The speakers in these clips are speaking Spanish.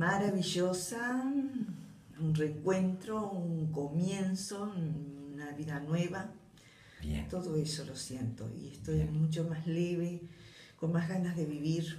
maravillosa, un reencuentro, un comienzo, una vida nueva. Bien. Todo eso lo siento y estoy mucho más leve, con más ganas de vivir.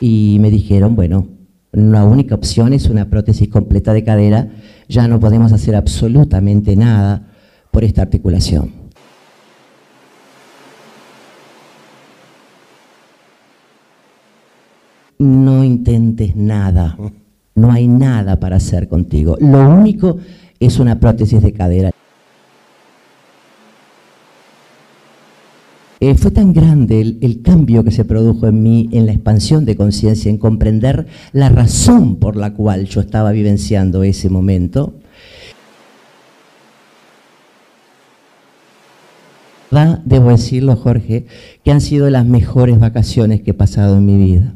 Y me dijeron, bueno, la única opción es una prótesis completa de cadera, ya no podemos hacer absolutamente nada por esta articulación. No intentes nada, no hay nada para hacer contigo. Lo único es una prótesis de cadera. Eh, fue tan grande el, cambio que se produjo en mí, en la expansión de conciencia, en comprender la razón por la cual yo estaba vivenciando ese momento. Debo decirlo, Jorge, que han sido las mejores vacaciones que he pasado en mi vida.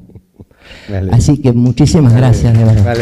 Así que muchísimas gracias, de verdad.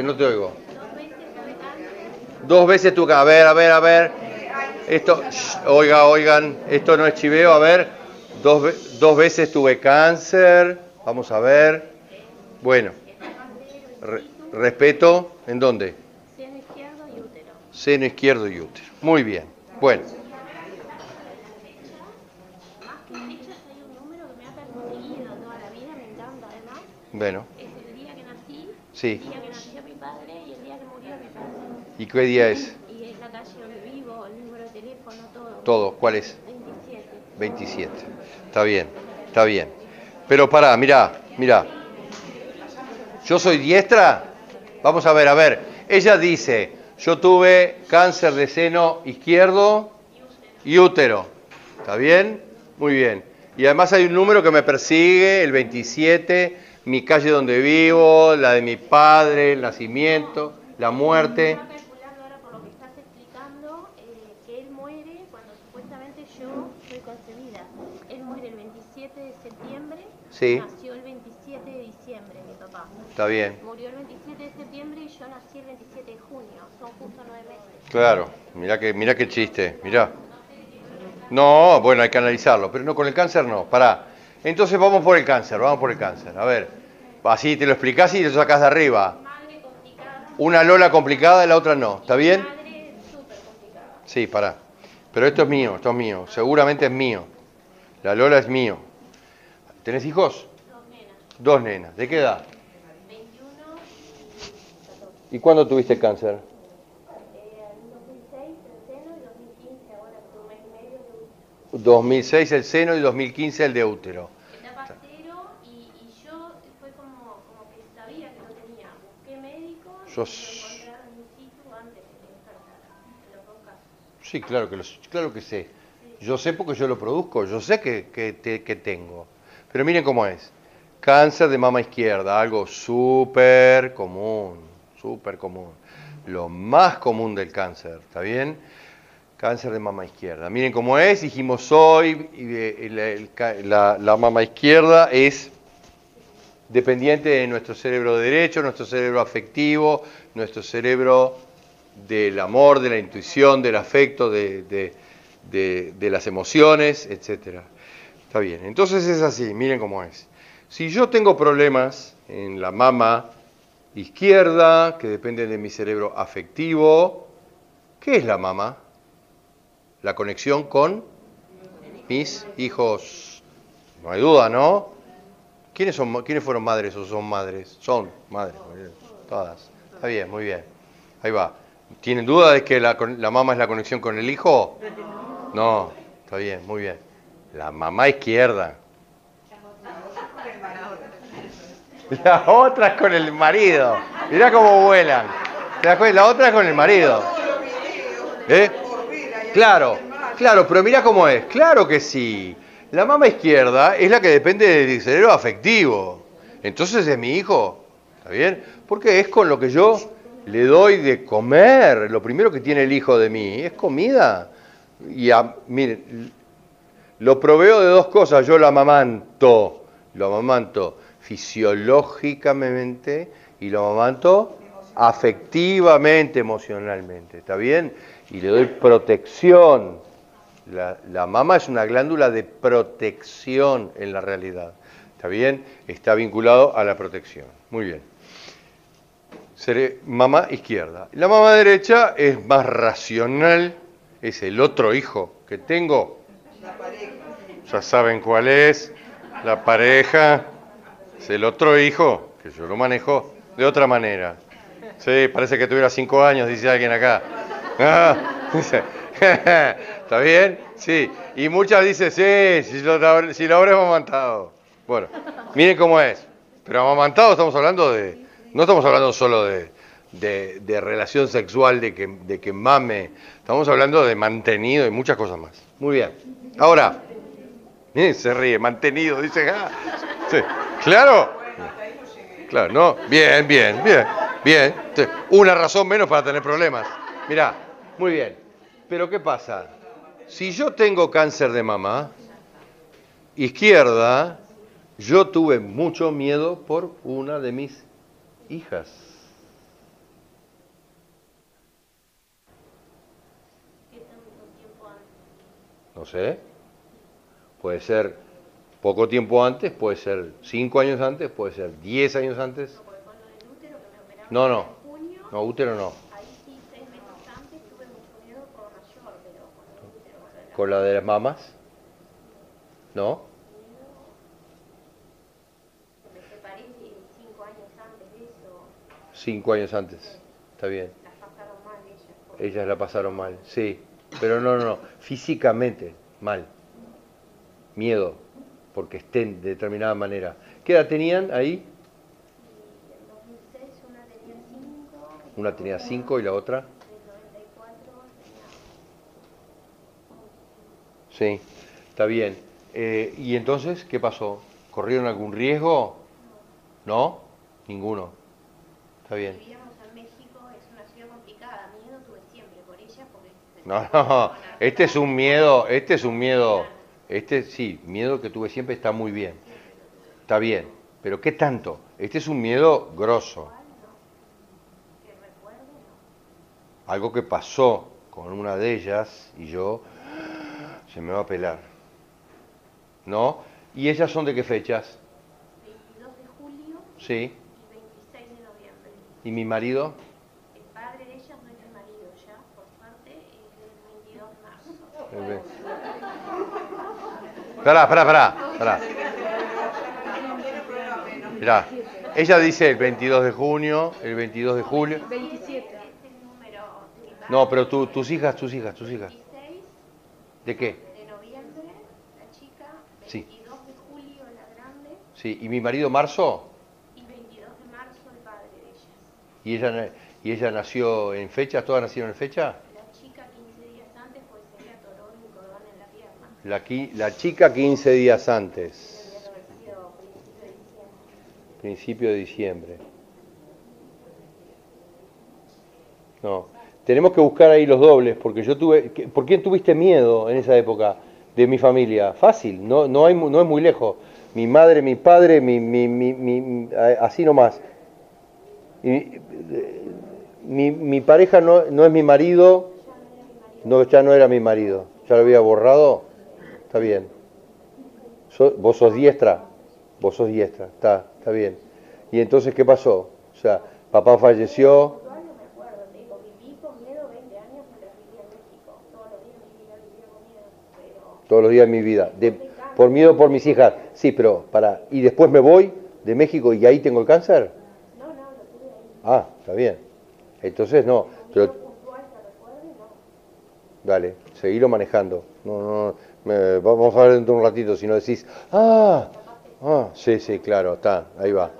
No te oigo. Dos veces tu a ver, a ver, a ver. Esto, oiga, oigan, esto no es chiveo, a ver. Dos, dos veces tuve cáncer, vamos a ver. Bueno, respeto, ¿en dónde? Seno izquierdo y útero. Seno izquierdo y útero. Muy bien, bueno. Bueno. Es el día que nací. Sí. ¿Y qué día es? Y es la calle donde vivo, el número de teléfono, todo. Todo, ¿cuál es? 27. 27. Está bien, está bien. Pero pará, mirá, mirá. ¿Yo soy diestra? Vamos a ver, a ver. Ella dice, yo tuve cáncer de seno izquierdo y útero. ¿Está bien? Muy bien. Y además hay un número que me persigue, el 27, mi calle donde vivo, la de mi padre, el nacimiento, la muerte. Nació el 27 de diciembre, mi papá. Está bien. Murió el 27 de septiembre y yo nací el 27 de junio. Son justo nueve meses. Claro, mira que, mira qué chiste, mira. No, bueno, hay que analizarlo, pero no con el cáncer no. Pará. Entonces vamos por el cáncer, vamos por el cáncer. A ver, así te lo explicás y te lo sacás de arriba. Una Lola complicada y la otra no. ¿Está bien? Sí, pará. Pero esto es mío, esto es mío. Seguramente es mío. La Lola es mío. ¿Tenés hijos? Dos nenas. Dos nenas. ¿De qué edad? 21, ¿Y cuándo tuviste cáncer? Eh, en 2006 el seno y 2015 ahora un mes y medio de útero. 2006 el seno y 2015 el de útero. Etapa cero y, y yo fue como, como que sabía que lo tenía. Busqué médico y s- encontraron in situ antes de que despertara. En los dos casos. Sí, claro que, lo- claro que sé. Yo sé porque yo lo produzco, yo sé que, que, que tengo. Pero miren cómo es. Cáncer de mama izquierda, algo súper común, súper común. Lo más común del cáncer, ¿está bien? Cáncer de mama izquierda. Miren cómo es, dijimos hoy, la, la mama izquierda es dependiente de nuestro cerebro derecho, nuestro cerebro afectivo, nuestro cerebro del amor, de la intuición, del afecto, de, de- las emociones, etc. Está bien, entonces es así, miren cómo es. Si yo tengo problemas en la mama izquierda, que dependen de mi cerebro afectivo, ¿qué es la mama? La conexión con mis hijos. No hay duda, ¿no? ¿Quiénes, son, ¿Quiénes fueron madres o son madres? Son madres, todas. Está bien, muy bien. Ahí va. ¿Tienen duda de que la, la mamá es la conexión con el hijo? No, está bien, muy bien. La mamá izquierda. La otra con el marido. Mirá cómo vuelan. La otra con el marido. ¿Eh? Claro, claro, pero mirá cómo es. Claro que sí. La mama izquierda es la que depende del cerebro afectivo. Entonces es mi hijo. ¿Está bien? Porque es con lo que yo le doy de comer. Lo primero que tiene el hijo de mí es comida. Y a- miren, lo proveo de dos cosas. Yo lo amamanto. Lo amamanto fisiológicamente y lo amamanto afectivamente, emocionalmente. ¿Está bien? Y le doy protección. La, mama es una glándula de protección en la realidad. ¿Está bien? Está vinculado a la protección. Muy bien. Seré mamá izquierda. La mamá derecha es más racional, es el otro hijo que tengo. Ya saben cuál es, la pareja, es el otro hijo, que yo lo manejo de otra manera. Sí, parece que tuviera cinco años, dice alguien acá. Ah, ¿Está bien? Sí. Y muchas dicen, sí, si lo, si lo habré amamantado. Bueno, miren cómo es. Pero amamantado estamos hablando de, no estamos hablando solo de, de- de relación sexual, de que, de que mame. Estamos hablando de mantenido y muchas cosas más. Muy bien. Ahora, miren, se ríe, mantenido, dice, ah, sí, claro. Claro, ¿no? Bien, bien, bien, bien. Una razón menos para tener problemas. Mirá, muy bien. Pero ¿qué pasa? Si yo tengo cáncer de mama, izquierda, yo tuve mucho miedo por una de mis hijas. ¿Qué tanto tiempo antes? No sé. Puede ser poco tiempo antes, puede ser cinco años antes, puede ser diez años antes. No, no. No, útero no. ahí sí, seis meses antes tuve mucho miedo por mayor, pero con el útero, con la- ¿Con la de las mamas? ¿No? cinco años antes. Está bien. Ellas la pasaron mal, sí. Pero no, no, no. Físicamente, mal. Miedo, porque estén de determinada manera. ¿Qué edad tenían ahí? Y en 2006 una tenía cinco, Una tenía cinco y la otra. en 94 tenía Sí, está bien. Eh, ¿Y entonces qué pasó? ¿Corrieron algún riesgo? ¿No? Ninguno. Está bien. Vivíamos en México, es una ciudad complicada, miedo tuve siempre por ella porque... se No, no, este es un miedo, este es un miedo, este sí, miedo que tuve siempre está muy bien, está bien, pero ¿qué tanto? Este es un miedo grosso, algo que pasó con una de ellas y yo, se me va a pelar, ¿no? ¿Y ellas son de qué fechas? 22 de julio Sí, y 26 de noviembre. ¿y mi marido? El padre de ellas no es mi marido ya, por suerte, es del 22 de marzo. Eh, ve. Pará, pará, pará, pará. Mirá, ella dice el 22 de junio, el 22 de julio. 27. No, pero tus hijas, tus hijas, tus hijas. ¿De qué? De noviembre, la chica, 22 sí. de julio, la grande. Sí, ¿y mi marido marzo? Y 22 de marzo, el padre de ellas. ¿Y ella, y ella nació en fecha? ¿Todas nacieron en fecha? La chica 15 días antes, pues se le atoró un cordón en la pierna. La, la chica 15 días antes. Principio de diciembre. No. Tenemos que buscar ahí los dobles, porque yo tuve. ¿Por qué tuviste miedo en esa época de mi familia? Fácil, no, no, hay, no es muy lejos. Mi madre, mi padre, mi, mi, mi, así nomás. Y, mi, mi pareja no, no es mi marido, no, ya no era mi marido. ¿Ya lo había borrado? Está bien. vos sos diestra, vos sos diestra, está, está bien. ¿Y entonces qué pasó? O sea, papá falleció, todos los días de mi vida, de, por miedo por mis hijas. Sí, pero para, y después me voy de México y ahí tengo el cáncer. No, no, lo tuve ahí. Ah, está bien. Entonces no, pero Dale, seguilo manejando. No, no, me, vamos a ver dentro de un ratito si no decís, ah, ah, sí, sí, claro, está, ahí va.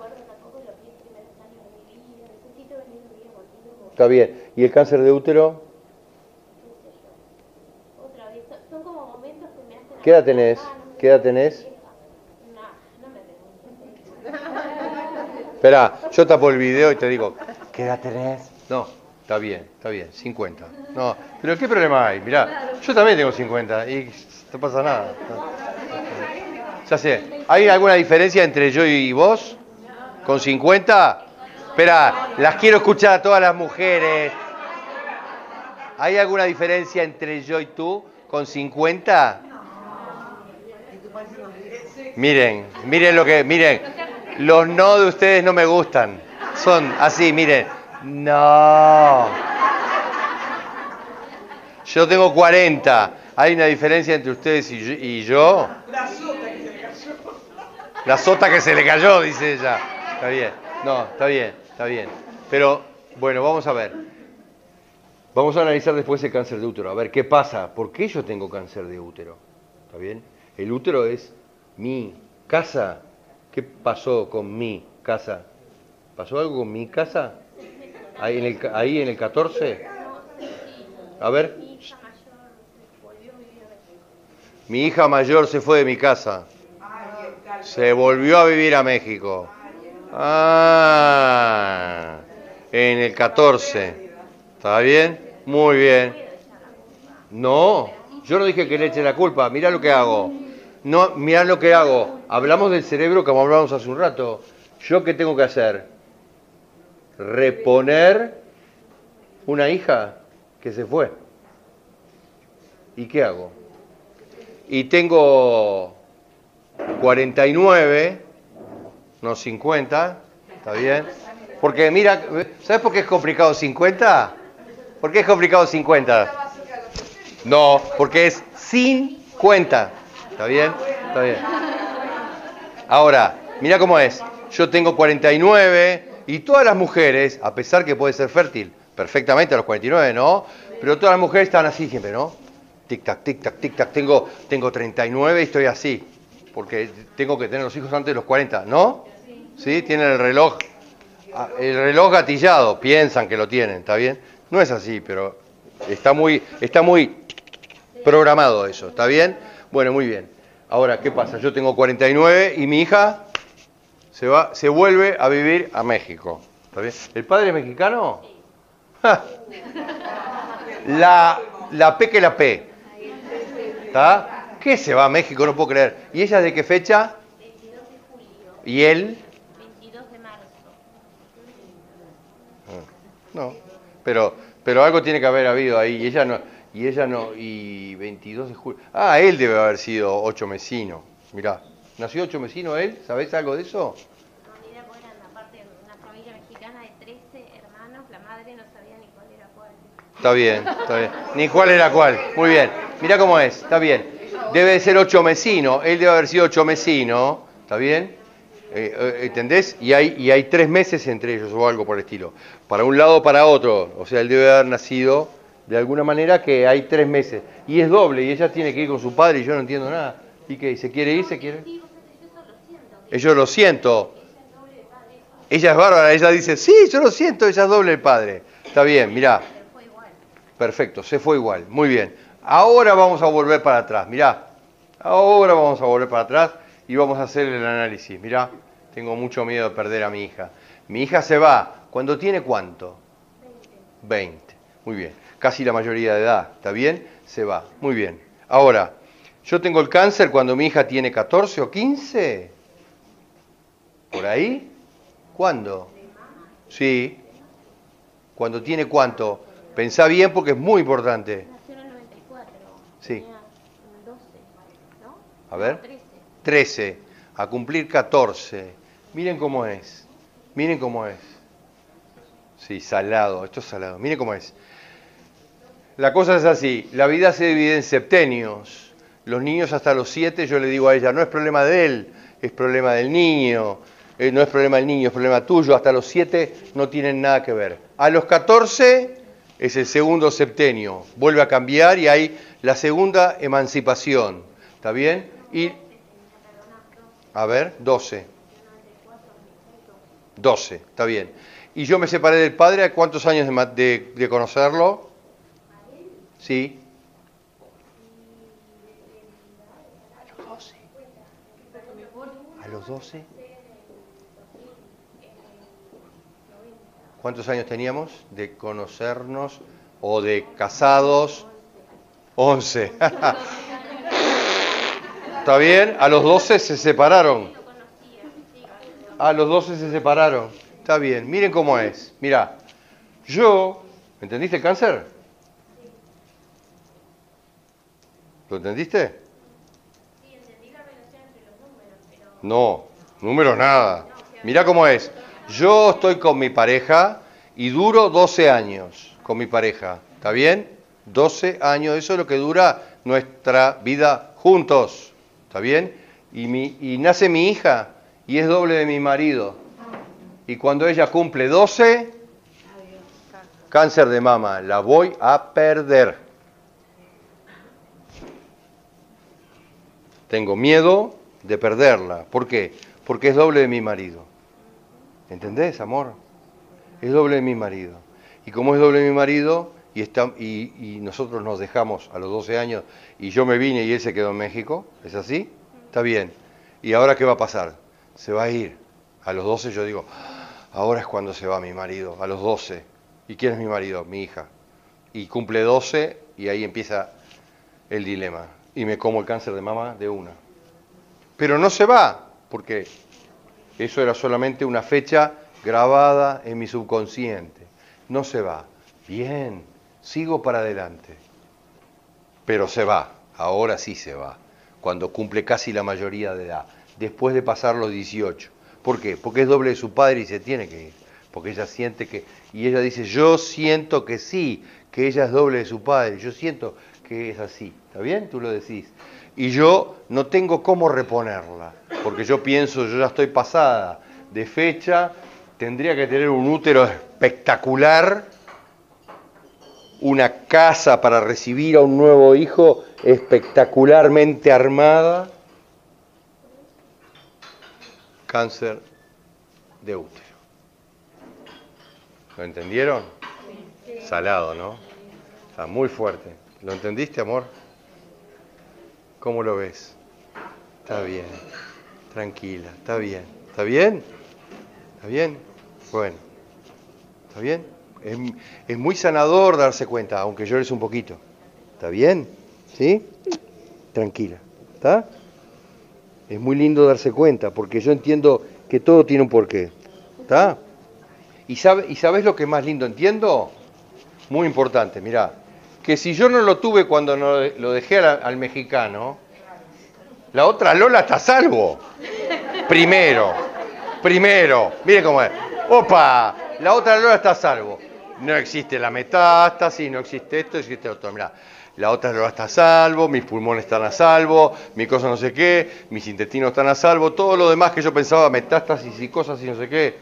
Está bien. ¿Y el cáncer de útero? ¿Qué edad tenés? ¿Qué edad tenés? Espera, yo tapo el video y te digo, ¿qué edad tenés? No, está bien, está bien, 50. No, pero ¿qué problema hay? Mirá, yo también tengo 50 y no pasa nada. Ya sé, ¿hay alguna diferencia entre yo y vos? ¿Con 50? Espera, las quiero escuchar a todas las mujeres. ¿Hay alguna diferencia entre yo y tú con 50? Miren, miren lo que, miren, los no de ustedes no me gustan. Son así, miren. No. Yo tengo 40. ¿Hay una diferencia entre ustedes y yo? La sota que se le cayó. La sota que se le cayó, dice ella. Está bien. No, está bien, está bien. Pero, bueno, vamos a ver. Vamos a analizar después el cáncer de útero. A ver, ¿qué pasa? ¿Por qué yo tengo cáncer de útero? ¿Está bien? El útero es mi casa. ¿Qué pasó con mi casa? ¿Pasó algo con mi casa? Ahí en el, ahí en el 14. A ver. Mi hija mayor se fue de mi casa. Se volvió a vivir a México. Ah, en el 14. ¿Está bien? Muy bien. No, yo no dije que le eche la culpa. Mira lo que hago. No, mirá lo que hago. Hablamos del cerebro como hablábamos hace un rato. ¿Yo qué tengo que hacer? Reponer una hija que se fue. ¿Y qué hago? Y tengo 49, no 50, ¿está bien? Porque mira, ¿sabes por qué es complicado 50? ¿Por qué es complicado 50? No, porque es sin cuenta. ¿Está bien? Está bien. Ahora, mira cómo es. Yo tengo 49 y todas las mujeres, a pesar que puede ser fértil perfectamente a los 49, ¿no? Pero todas las mujeres están así siempre, ¿no? Tic-tac, tic-tac, tic-tac. Tengo, tengo 39 y estoy así. Porque tengo que tener los hijos antes de los 40, ¿no? ¿Sí? Tienen el reloj, ah, el reloj gatillado, piensan que lo tienen, ¿está bien? No es así, pero está muy, está muy programado eso, ¿está bien? Bueno, muy bien. Ahora, ¿qué pasa? Yo tengo 49 y mi hija se va, se vuelve a vivir a México. ¿Está bien? ¿El padre es mexicano? La, la P que la P. ¿Está? ¿Qué se va a México? No puedo creer. ¿Y ella de qué fecha? 22 de julio. ¿Y él? 22 de marzo. No, pero, pero algo tiene que haber habido ahí. Y ella no, y ella no, y 22 de julio. Ah, él debe haber sido ocho mesino. Mirá, ¿nació ocho mesino él? ¿Sabés algo de eso? No, ni idea, eran aparte de una familia mexicana de 13 hermanos, la madre no sabía ni cuál era cuál. Está bien, está bien. Ni cuál era cuál. Muy bien. Mirá cómo es, está bien. Debe de ser ocho mesino. Él debe haber sido ocho mesino. ¿Está bien? Eh, eh, ¿Entendés? Y hay, y hay tres meses entre ellos o algo por el estilo. Para un lado o para otro. O sea, él debe haber nacido de alguna manera que hay tres meses. Y es doble, y ella tiene que ir con su padre y yo no entiendo nada. ¿Y qué? ¿Se quiere ir? ¿Se quiere? Yo lo siento. Ella es bárbara, ella dice, sí, yo lo siento, ella es doble el padre. Está bien, mirá. Perfecto, se fue igual. Muy bien. Ahora vamos a volver para atrás, mirá. Ahora vamos a volver para atrás y vamos a hacer el análisis. Mirá, tengo mucho miedo de perder a mi hija. Mi hija se va. ¿Cuándo tiene cuánto? 20. Muy bien. Casi la mayoría de edad. ¿Está bien? Se va. Muy bien. Ahora, yo tengo el cáncer cuando mi hija tiene 14 o 15. ¿Por ahí? ¿Cuándo? Sí. ¿Cuándo tiene cuánto? Pensá bien porque es muy importante. Nació en el 94. Sí. 12, ¿no? A ver. 13. A cumplir 14. Miren cómo es. Miren cómo es. Sí, salado. Esto es salado. Miren cómo es. La cosa es así. La vida se divide en septenios. Los niños hasta los 7, yo le digo a ella, no es problema de él, es problema del niño. Eh, no es problema del niño, es problema tuyo. Hasta los 7 no tienen nada que ver. A los 14 es el segundo septenio, vuelve a cambiar y hay la segunda emancipación. ¿Está bien? Y, a ver, 12. 12, está bien. Y yo me separé del padre, ¿a cuántos años de, de, conocerlo? Sí. A los 12. A los 12. ¿Cuántos años teníamos de conocernos o de casados? 11. ¿Está bien? A los 12 se separaron. A los 12 se separaron. Está bien. Miren cómo es. Mira, yo, ¿entendiste el cáncer? ¿Lo entendiste? Sí, entendí la relación entre los números, pero... No, números nada. Mira cómo es. Yo estoy con mi pareja y duro 12 años con mi pareja. ¿Está bien? 12 años, eso es lo que dura nuestra vida juntos. ¿Está bien? Y, nace mi hija y es doble de mi marido. Y cuando ella cumple 12, cáncer de mama, la voy a perder. Tengo miedo de perderla. ¿Por qué? Porque es doble de mi marido. ¿Entendés, amor? Es doble mi marido. Y como es doble mi marido, y, está, y, nosotros nos dejamos a los 12 años, y yo me vine y él se quedó en México, ¿es así? Está bien. ¿Y ahora qué va a pasar? Se va a ir. A los 12 yo digo, ahora es cuando se va mi marido, a los 12. ¿Y quién es mi marido? Mi hija. Y cumple 12 y ahí empieza el dilema. Y me como el cáncer de mama de una. Pero no se va, porque eso era solamente una fecha grabada en mi subconsciente. No se va. Bien, sigo para adelante. Pero se va, ahora sí se va, cuando cumple casi la mayoría de edad, después de pasar los 18. ¿Por qué? Porque es doble de su padre y se tiene que ir. Porque ella siente que, y ella dice, yo siento que sí, que ella es doble de su padre, yo siento que es así. ¿Está bien? Tú lo decís y yo no tengo cómo reponerla, porque yo pienso, yo ya estoy pasada de fecha, tendría que tener un útero espectacular, una casa para recibir a un nuevo hijo espectacularmente armada, cáncer de útero. ¿Lo entendieron? Salado, ¿no? Está muy fuerte. ¿Lo entendiste, amor? ¿Cómo lo ves? Está bien, tranquila, está bien. ¿Está bien? ¿Está bien? Bueno, ¿está bien? Es, muy sanador darse cuenta, aunque llores un poquito. ¿Está bien? ¿Sí? Tranquila. ¿Está? Es muy lindo darse cuenta, porque yo entiendo que todo tiene un porqué. ¿Está? ¿Y, sabe, ¿Y sabes lo que más lindo? ¿Entiendo? Muy importante, mirá que si yo no lo tuve cuando lo dejé al, mexicano, la otra Lola está salvo. Primero, primero, mire cómo es. Opa, la otra Lola está salvo. No existe la metástasis, no existe esto, existe otro. Mirá, la otra no está a salvo, mis pulmones están a salvo, mi cosa no sé qué, mis intestinos están a salvo, todo lo demás que yo pensaba, metástasis y cosas y no sé qué.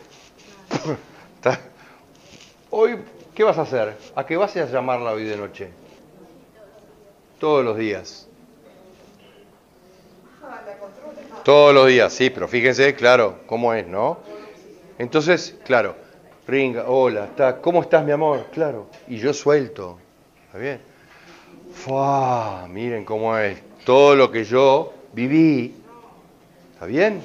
Hoy, ¿qué vas a hacer? ¿A qué vas a llamarla hoy de noche? Todos los días. Todos los días, sí, pero fíjense, claro, cómo es, ¿no? Entonces, claro, ringa, hola, está, ¿cómo estás, mi amor? Claro, y yo suelto, ¿está bien? Fua, miren cómo es, todo lo que yo viví, ¿está bien?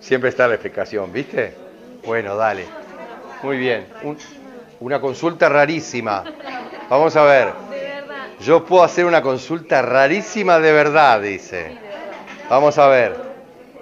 Siempre está la explicación, ¿viste? Bueno, dale. Muy bien. una consulta rarísima. Vamos a ver. Yo puedo hacer una consulta rarísima de verdad, dice. Vamos a ver.